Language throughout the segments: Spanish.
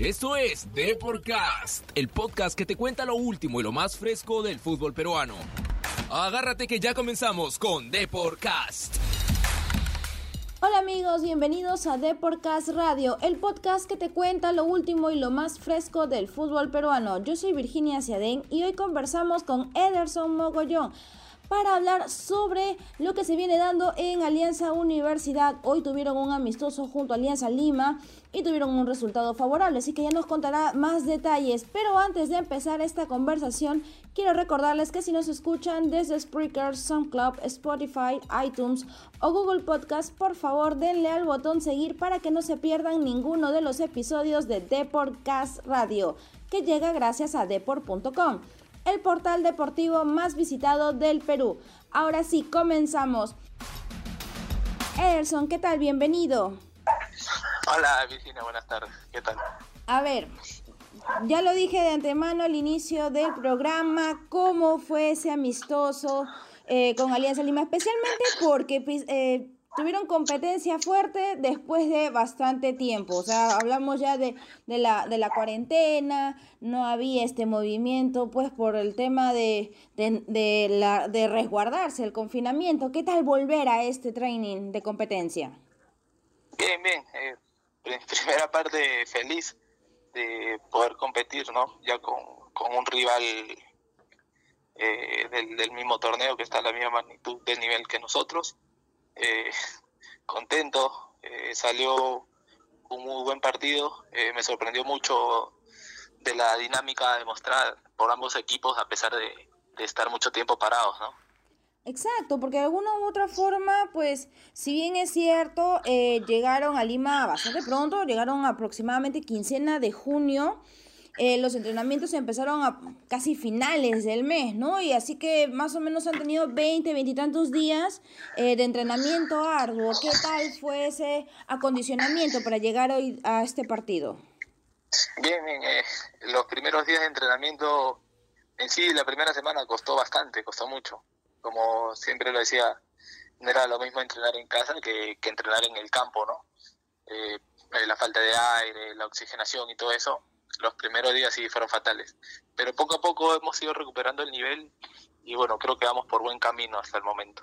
Esto es Deporcast, el podcast que te cuenta lo último y lo más fresco del fútbol peruano. Agárrate que ya comenzamos con Deporcast. Hola amigos, bienvenidos a Deporcast Radio, el podcast que te cuenta lo último y lo más fresco del fútbol peruano. Yo soy Virginia Ciadén y hoy conversamos con Ederson Mogollón para hablar sobre lo que se viene dando en Alianza Universidad. Hoy tuvieron un amistoso junto a Alianza Lima y tuvieron un resultado favorable, así que ya nos contará más detalles. Pero antes de empezar esta conversación, quiero recordarles que si nos escuchan desde Spreaker, SoundCloud, Spotify, iTunes o Google Podcast, por favor denle al botón seguir para que no se pierdan ninguno de los episodios de Deportcast Radio, que llega gracias a deport.com el portal deportivo más visitado del Perú. Ahora sí, comenzamos. Ederson, ¿qué tal? Bienvenido. Hola Virginia, buenas tardes. ¿Qué tal? A ver, ya lo dije de antemano al inicio del programa, cómo fue ese amistoso eh, con Alianza Lima, especialmente porque pues, eh, tuvieron competencia fuerte después de bastante tiempo. O sea, hablamos ya de, de, la, de la cuarentena, no había este movimiento, pues por el tema de, de, la, de resguardarse, el confinamiento. ¿Qué tal volver a este training de competencia? Bien, bien. Eh, primera parte, feliz de poder competir, ¿no? Ya con, con un rival eh, del, del mismo torneo que está a la misma magnitud del nivel que nosotros eh, contento, eh, salió un muy buen partido, eh, me sorprendió mucho de la dinámica demostrada por ambos equipos a pesar de, estar mucho tiempo parados, ¿no? Exacto, porque de alguna u otra forma, pues, si bien es cierto, llegaron a Lima bastante pronto, llegaron aproximadamente quincena de junio, eh, los entrenamientos empezaron a casi finales del mes, ¿no? Y así que más o menos han tenido 20, 20 y tantos días eh, de entrenamiento arduo. ¿Qué tal fue ese acondicionamiento para llegar hoy a este partido? Bien. Eh, los primeros días de entrenamiento en sí, la primera semana costó bastante, costó mucho. Como siempre lo decía, no era lo mismo entrenar en casa que, que entrenar en el campo, ¿no? la falta de aire, la oxigenación y todo eso los primeros días sí fueron fatales. Pero poco a poco hemos ido recuperando el nivel y bueno, creo que vamos por buen camino hasta el momento.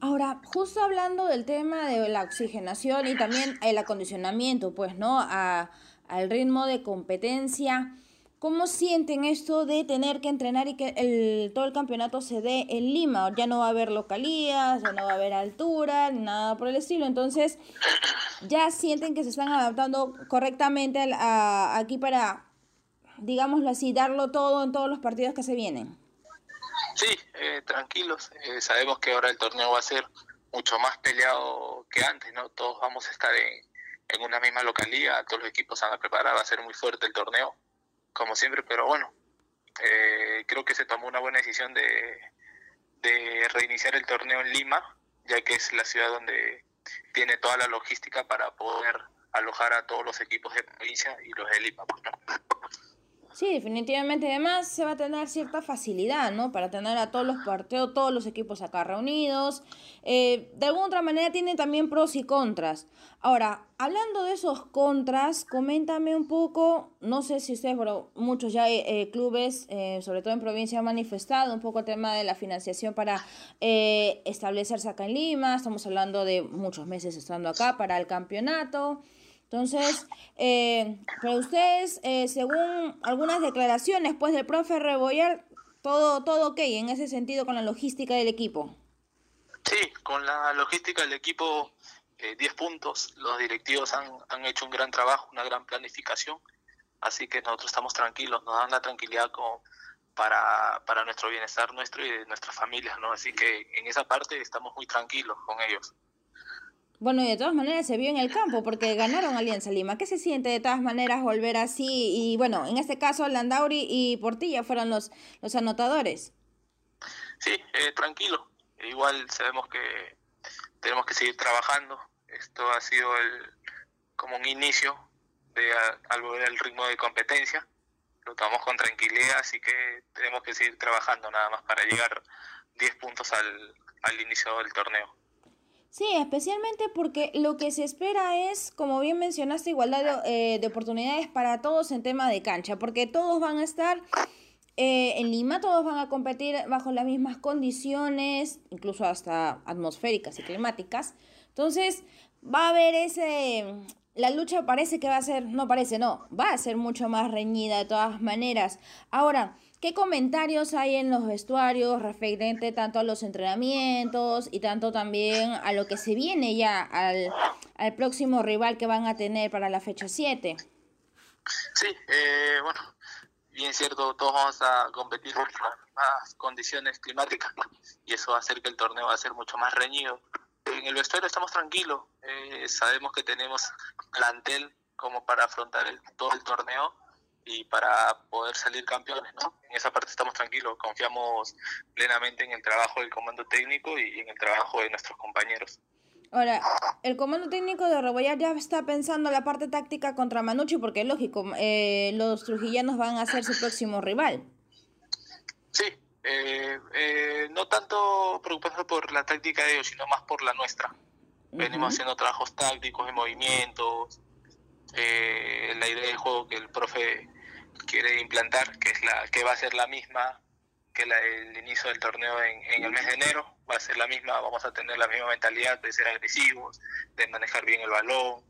Ahora, justo hablando del tema de la oxigenación y también el acondicionamiento, pues, ¿no? A, al ritmo de competencia. ¿Cómo sienten esto de tener que entrenar y que el, todo el campeonato se dé en Lima? Ya no va a haber localías, ya no va a haber altura, nada por el estilo. Entonces, ¿ya sienten que se están adaptando correctamente aquí para, digámoslo así, darlo todo en todos los partidos que se vienen? Sí, eh, tranquilos. Eh, sabemos que ahora el torneo va a ser mucho más peleado que antes, ¿no? Todos vamos a estar en, en una misma localidad, todos los equipos van a preparar, va a ser muy fuerte el torneo como siempre, pero bueno, eh, creo que se tomó una buena decisión de, de reiniciar el torneo en Lima, ya que es la ciudad donde tiene toda la logística para poder alojar a todos los equipos de provincia y los de Lima. Pues, Sí, definitivamente. Además, se va a tener cierta facilidad, ¿no? Para tener a todos los partidos, todos los equipos acá reunidos. Eh, de alguna otra manera tiene también pros y contras. Ahora, hablando de esos contras, coméntame un poco, no sé si ustedes, pero muchos ya eh, clubes, eh, sobre todo en provincia, han manifestado un poco el tema de la financiación para establecerse acá en Lima. Estamos hablando de muchos meses estando acá para el campeonato. Entonces, eh, para ustedes, eh, según algunas declaraciones pues del profe Rebollar, todo, todo ok en ese sentido con la logística del equipo. Sí, con la logística del equipo, 10 eh, puntos. Los directivos han, han hecho un gran trabajo, una gran planificación. Así que nosotros estamos tranquilos, nos dan la tranquilidad como para, para nuestro bienestar nuestro y de nuestras familias, ¿no? Así que en esa parte estamos muy tranquilos con ellos. Bueno, y de todas maneras se vio en el campo porque ganaron Alianza Lima. ¿Qué se siente de todas maneras volver así? Y bueno, en este caso Landauri y Portilla fueron los, los anotadores. Sí, eh, tranquilo. Igual sabemos que tenemos que seguir trabajando. Esto ha sido el, como un inicio de algo del ritmo de competencia. Lo tomamos con tranquilidad, así que tenemos que seguir trabajando nada más para llegar 10 puntos al, al inicio del torneo. Sí, especialmente porque lo que se espera es, como bien mencionaste, igualdad de, eh, de oportunidades para todos en tema de cancha, porque todos van a estar eh, en Lima, todos van a competir bajo las mismas condiciones, incluso hasta atmosféricas y climáticas. Entonces, va a haber ese... La lucha parece que va a ser, no parece, no, va a ser mucho más reñida de todas maneras. Ahora, ¿Qué comentarios hay en los vestuarios referente tanto a los entrenamientos y tanto también a lo que se viene ya al, próximo rival que van a tener para la fecha 7? Sí, eh, bueno, bien cierto, todos vamos a competir en las mismas condiciones climáticas y eso va a hacer que el torneo va a ser mucho más reñido. En el vestuario estamos tranquilos, eh, sabemos que tenemos plantel como para afrontar todo el torneo y para poder salir campeones, ¿no? En esa parte estamos tranquilos, confiamos plenamente en el trabajo del comando técnico y en el trabajo de nuestros compañeros. Ahora, el comando técnico de Rebollar ya está pensando la parte táctica contra Manucci porque es lógico, eh, los trujillanos van a ser su próximo rival. Sí, eh, eh, no tanto preocupados por la táctica de ellos, sino más por la nuestra. Venimos haciendo trabajos tácticos de movimientos, la idea del juego que el profe quiere implantar, que es la que va a ser la misma que la, el inicio del torneo en, en, el mes de enero, va a ser la misma, vamos a tener la misma mentalidad de ser agresivos, de manejar bien el balón,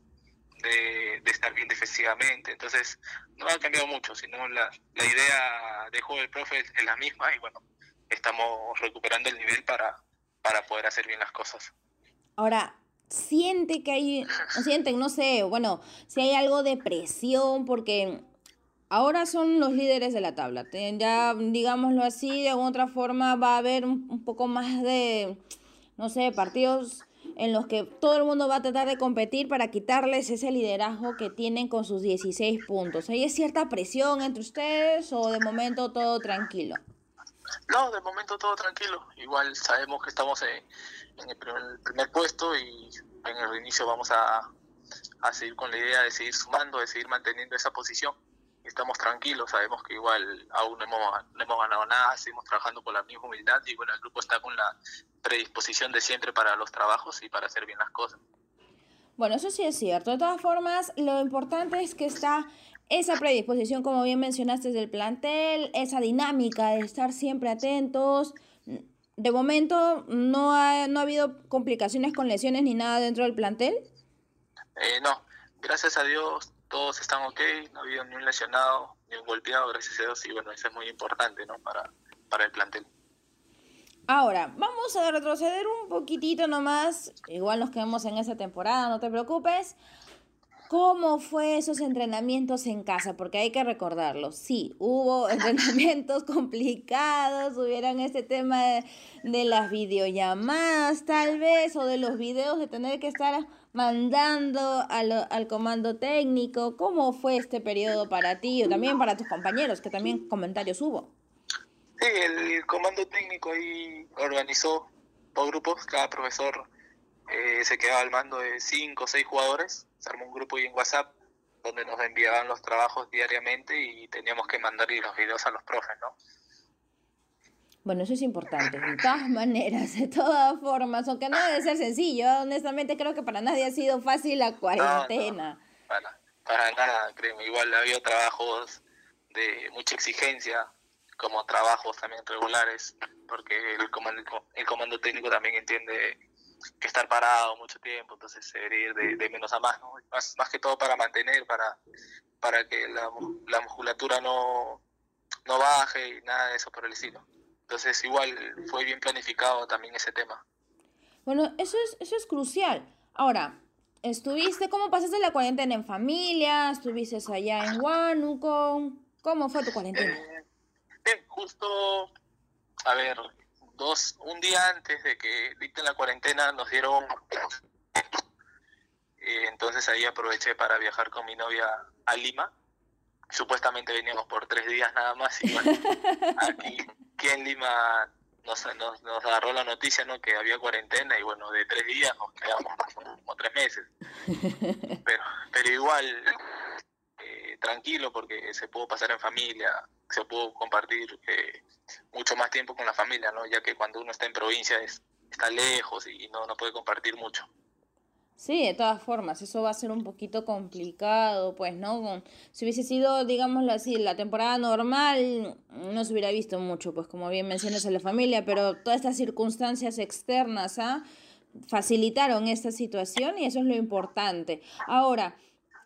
de, de estar bien defensivamente, entonces no ha cambiado mucho, sino la, la idea de juego del profe es, la misma y bueno, estamos recuperando el nivel para, para poder hacer bien las cosas. Ahora, siente que hay, sienten, no sé, bueno, si hay algo de presión, porque ahora son los líderes de la tabla. Ya, digámoslo así, de alguna otra forma va a haber un, un, poco más de, no sé, partidos en los que todo el mundo va a tratar de competir para quitarles ese liderazgo que tienen con sus 16 puntos. ¿Hay cierta presión entre ustedes o de momento todo tranquilo? No, de momento todo tranquilo. Igual sabemos que estamos en, el, primer, puesto y en el inicio vamos a, a seguir con la idea de seguir sumando, de seguir manteniendo esa posición estamos tranquilos, sabemos que igual aún no hemos, no hemos ganado nada, seguimos trabajando con la misma humildad y bueno, el grupo está con la predisposición de siempre para los trabajos y para hacer bien las cosas. Bueno, eso sí es cierto. De todas formas, lo importante es que está esa predisposición, como bien mencionaste, del plantel, esa dinámica de estar siempre atentos. De momento, ¿no ha, no ha habido complicaciones con lesiones ni nada dentro del plantel? Eh, no, gracias a Dios todos están ok, no ha habido ni un lesionado, ni un golpeado, gracias a Dios, y bueno, eso es muy importante, ¿no? Para, para el plantel. Ahora, vamos a retroceder un poquitito nomás, igual nos quedamos en esa temporada, no te preocupes. ¿Cómo fue esos entrenamientos en casa? Porque hay que recordarlo. Sí, hubo entrenamientos complicados, hubieron este tema de, de, las videollamadas tal vez, o de los videos de tener que estar mandando al, al comando técnico. ¿Cómo fue este periodo para ti o también para tus compañeros, que también comentarios hubo? Sí, el comando técnico ahí organizó por grupos, cada profesor eh, se quedaba al mando de cinco o seis jugadores, se armó un grupo ahí en WhatsApp donde nos enviaban los trabajos diariamente y teníamos que mandarle los videos a los profes, ¿no? Bueno, eso es importante, de todas maneras, de todas formas, aunque no debe ser sencillo, honestamente creo que para nadie ha sido fácil la cuarentena. No, no, para, para nada, créeme, igual había trabajos de mucha exigencia, como trabajos también regulares, porque el comando, el comando técnico también entiende que estar parado mucho tiempo, entonces se debería ir de, de menos a más, ¿no? más, más que todo para mantener, para, para que la, la musculatura no, no baje y nada de eso por el estilo. Entonces igual fue bien planificado también ese tema. Bueno, eso es, eso es crucial. Ahora, ¿estuviste, cómo pasaste la cuarentena en familia? ¿Estuviste allá en Huánuco? ¿Cómo fue tu cuarentena? Eh, bien, justo, a ver, dos, un día antes de que dicten la cuarentena nos dieron eh, entonces ahí aproveché para viajar con mi novia a Lima. Supuestamente veníamos por tres días nada más y bueno, aquí, aquí en Lima nos, nos, nos, agarró la noticia ¿no? que había cuarentena y bueno, de tres días nos quedamos como tres meses. Pero, pero igual, eh, tranquilo porque se pudo pasar en familia, se pudo compartir eh, mucho más tiempo con la familia, ¿no? ya que cuando uno está en provincia es está lejos y no, no puede compartir mucho. Sí, de todas formas, eso va a ser un poquito complicado, pues, ¿no? Si hubiese sido, digámoslo así, la temporada normal, no se hubiera visto mucho, pues, como bien mencionas en la familia, pero todas estas circunstancias externas, ¿ah? facilitaron esta situación y eso es lo importante. Ahora,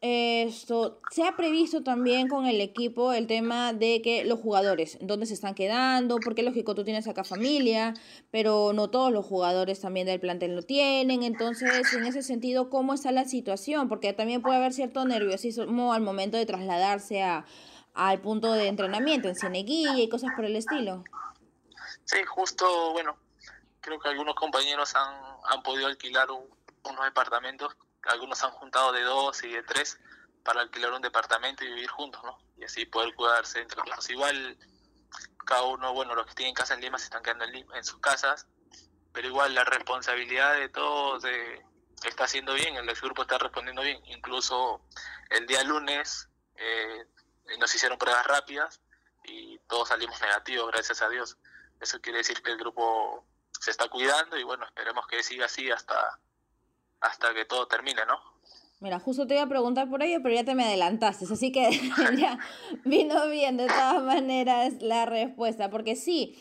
esto se ha previsto también con el equipo el tema de que los jugadores, dónde se están quedando, porque lógico tú tienes acá familia, pero no todos los jugadores también del plantel lo tienen, entonces en ese sentido, ¿cómo está la situación? Porque también puede haber cierto nerviosismo al momento de trasladarse a, al punto de entrenamiento, en Cineguilla y cosas por el estilo. Sí, justo, bueno, creo que algunos compañeros han, han podido alquilar unos departamentos algunos han juntado de dos y de tres para alquilar un departamento y vivir juntos, ¿no? Y así poder cuidarse entre todos. Igual, cada uno, bueno, los que tienen casa en Lima se están quedando en, en sus casas, pero igual la responsabilidad de todos está haciendo bien, el grupo está respondiendo bien. Incluso el día lunes eh, nos hicieron pruebas rápidas y todos salimos negativos, gracias a Dios. Eso quiere decir que el grupo se está cuidando y bueno, esperemos que siga así hasta hasta que todo termine, ¿no? Mira, justo te iba a preguntar por ello, pero ya te me adelantaste, así que ya vino bien de todas maneras la respuesta, porque sí,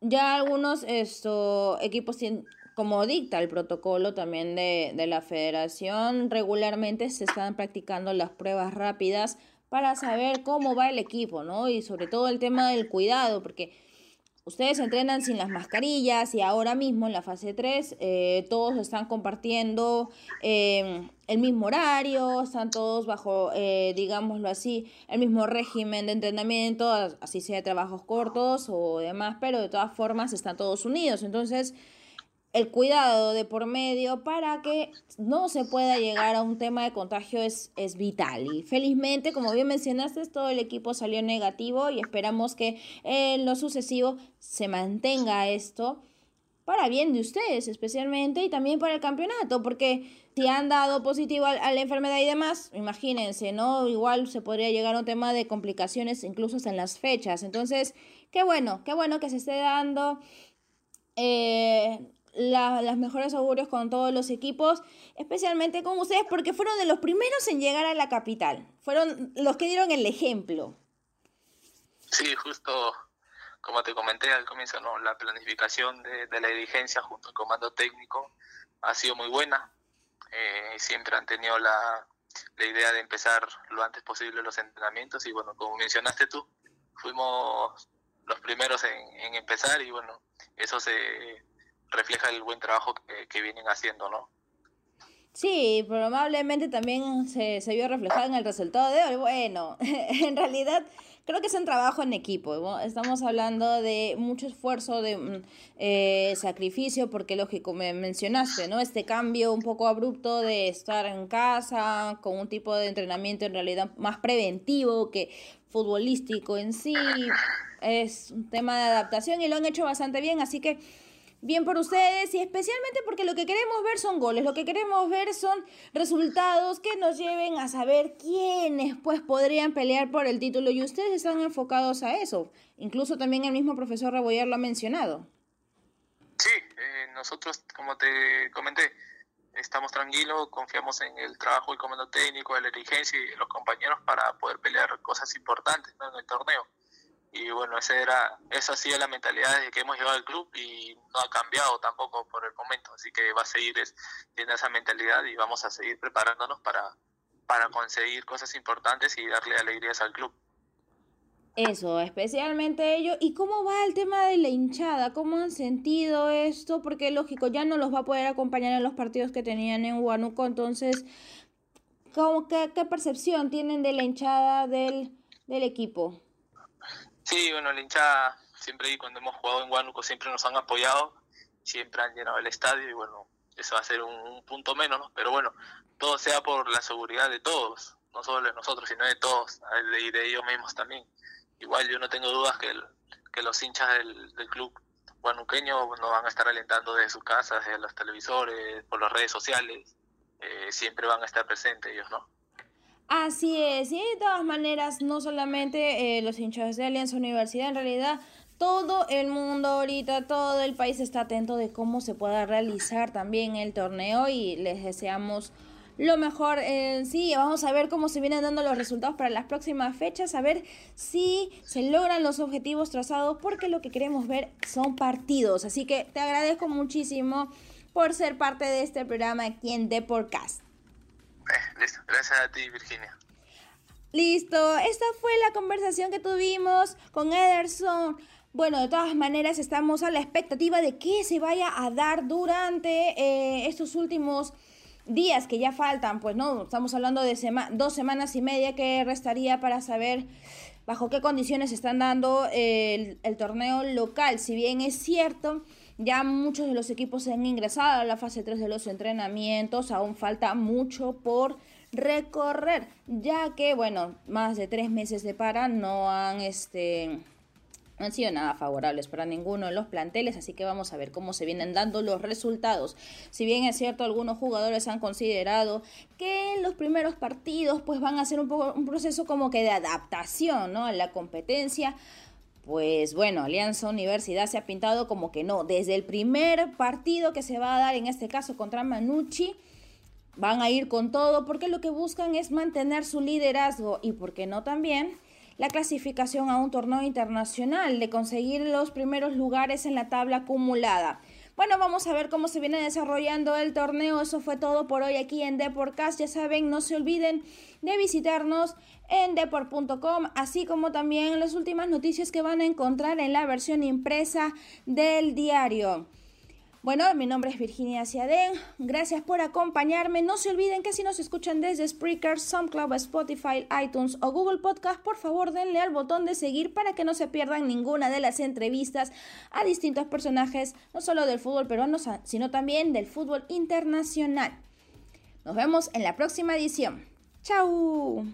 ya algunos esto, equipos tienen, como dicta el protocolo también de, de la federación, regularmente se están practicando las pruebas rápidas para saber cómo va el equipo, ¿no? Y sobre todo el tema del cuidado, porque Ustedes entrenan sin las mascarillas y ahora mismo en la fase 3 eh, todos están compartiendo em, el mismo horario, están todos bajo, eh, digámoslo así, el mismo régimen de entrenamiento, así sea de trabajos cortos o demás, pero de todas formas están todos unidos. Entonces, el cuidado de por medio para que no se pueda llegar a un tema de contagio es, es vital. Y felizmente, como bien mencionaste, todo el equipo salió negativo y esperamos que en lo sucesivo se mantenga esto para bien de ustedes especialmente y también para el campeonato, porque si han dado positivo a, la enfermedad y demás, imagínense, ¿no? Igual se podría llegar a un tema de complicaciones incluso en las fechas. Entonces, qué bueno, qué bueno que se esté dando. Eh, la, las mejores augurios con todos los equipos, especialmente con ustedes, porque fueron de los primeros en llegar a la capital. Fueron los que dieron el ejemplo. Sí, justo como te comenté al comienzo, ¿no? la planificación de, de la dirigencia junto al comando técnico ha sido muy buena. Eh, siempre han tenido la, la idea de empezar lo antes posible los entrenamientos y bueno, como mencionaste tú, fuimos los primeros en, en empezar y bueno, eso se, refleja el buen trabajo que, vienen haciendo, ¿no? Sí, probablemente también se, se, vio reflejado en el resultado de hoy. Bueno, en realidad creo que es un trabajo en equipo. Estamos hablando de mucho esfuerzo, de mm, eh, sacrificio, porque lógico, me mencionaste, ¿no? Este cambio un poco abrupto de estar en casa con un tipo de entrenamiento en realidad más preventivo que futbolístico en sí. Es un tema de adaptación y lo han hecho bastante bien, así que bien por ustedes y especialmente porque lo que queremos ver son goles, lo que queremos ver son resultados que nos lleven a saber quiénes pues podrían pelear por el título y ustedes están enfocados a eso. Incluso también el mismo profesor Reboyer lo ha mencionado. Sí, eh, nosotros, como te comenté, estamos tranquilos, confiamos en el trabajo del comando técnico, de la dirigencia y de los compañeros para poder pelear cosas importantes en el torneo y bueno, esa era, esa ha sido la mentalidad desde que hemos llegado al club y no ha cambiado tampoco por el momento, así que va a seguir teniendo esa mentalidad y vamos a seguir preparándonos para, para conseguir cosas importantes y darle alegrías al club. Eso, especialmente ellos. ¿Y cómo va el tema de la hinchada? ¿Cómo han sentido esto? Porque lógico, ya no los va a poder acompañar en los partidos que tenían en Huánuco, entonces, ¿cómo, qué, ¿qué percepción tienen de la hinchada del, del equipo? Sí, bueno, la hinchada siempre cuando hemos jugado en Huánuco siempre nos han apoyado, siempre han llenado el estadio y bueno, eso va a ser un, punto menos, ¿no? Pero bueno, todo sea por la seguridad de todos, no solo de nosotros, sino de todos y de, ellos mismos también. Igual yo no tengo dudas que, que los hinchas del, club guanuqueño nos van a estar alentando desde sus casas, desde los televisores, por las redes sociales, eh, siempre van a estar presentes ellos, ¿no? Así es, y de todas maneras, no solamente eh, los hinchas de Alianza Universidad, en realidad todo el mundo ahorita, todo el país está atento de cómo se pueda realizar también el torneo y les deseamos lo mejor. Eh, sí, vamos a ver cómo se vienen dando los resultados para las próximas fechas, a ver si se logran los objetivos trazados, porque lo que queremos ver son partidos. Así que te agradezco muchísimo por ser parte de este programa aquí en The Podcast. Eh, listo, gracias a ti, Virginia. Listo, esta fue la conversación que tuvimos con Ederson. Bueno, de todas maneras estamos a la expectativa de que se vaya a dar durante eh, estos últimos días que ya faltan, pues no, estamos hablando de dos semanas y media que restaría para saber bajo qué condiciones están dando el, el, torneo local. Si bien es cierto, ya muchos de los equipos se han ingresado a la fase 3 de los entrenamientos, aún falta mucho por recorrer, ya que, bueno, más de tres meses de para no han, este no sido nada favorables para ninguno de los planteles, así que vamos a ver cómo se vienen dando los resultados. Si bien es cierto, algunos jugadores han considerado que los primeros partidos pues van a ser un poco un proceso como que de adaptación, ¿no? a la competencia. Pues bueno, Alianza Universidad se ha pintado como que no, desde el primer partido que se va a dar en este caso contra Manucci, van a ir con todo porque lo que buscan es mantener su liderazgo y, ¿por qué no también? la clasificación a un torneo internacional, de conseguir los primeros lugares en la tabla acumulada. Bueno, vamos a ver cómo se viene desarrollando el torneo. Eso fue todo por hoy aquí en Deportcast. Ya saben, no se olviden de visitarnos en deport.com, así como también las últimas noticias que van a encontrar en la versión impresa del diario. Bueno, mi nombre es Virginia Ciadén. Gracias por acompañarme. No se olviden que si nos escuchan desde Spreaker, SoundCloud, Spotify, iTunes o Google Podcast, por favor denle al botón de seguir para que no se pierdan ninguna de las entrevistas a distintos personajes, no solo del fútbol peruano, sino también del fútbol internacional. Nos vemos en la próxima edición. ¡Chao!